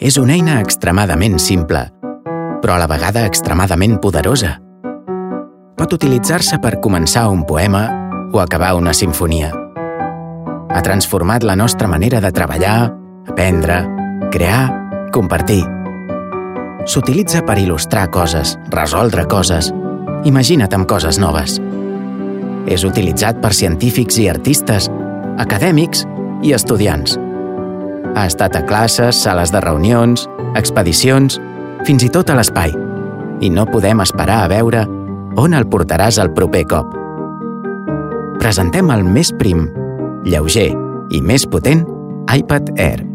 És una eina extremadament simple, però a la vegada extremadament poderosa. Pot utilitzar-se per començar un poema o acabar una sinfonia. Ha transformat la nostra manera de treballar, aprendre, crear, compartir. S'utilitza per il·lustrar coses, resoldre coses, imagina't amb coses noves. És utilitzat per científics i artistes, acadèmics i estudiants. Ha estat a classes, sales de reunions, expedicions, fins i tot a l'espai. I no podem esperar a veure on el portaràs el proper cop. Presentem el més prim, lleuger i més potent iPad Air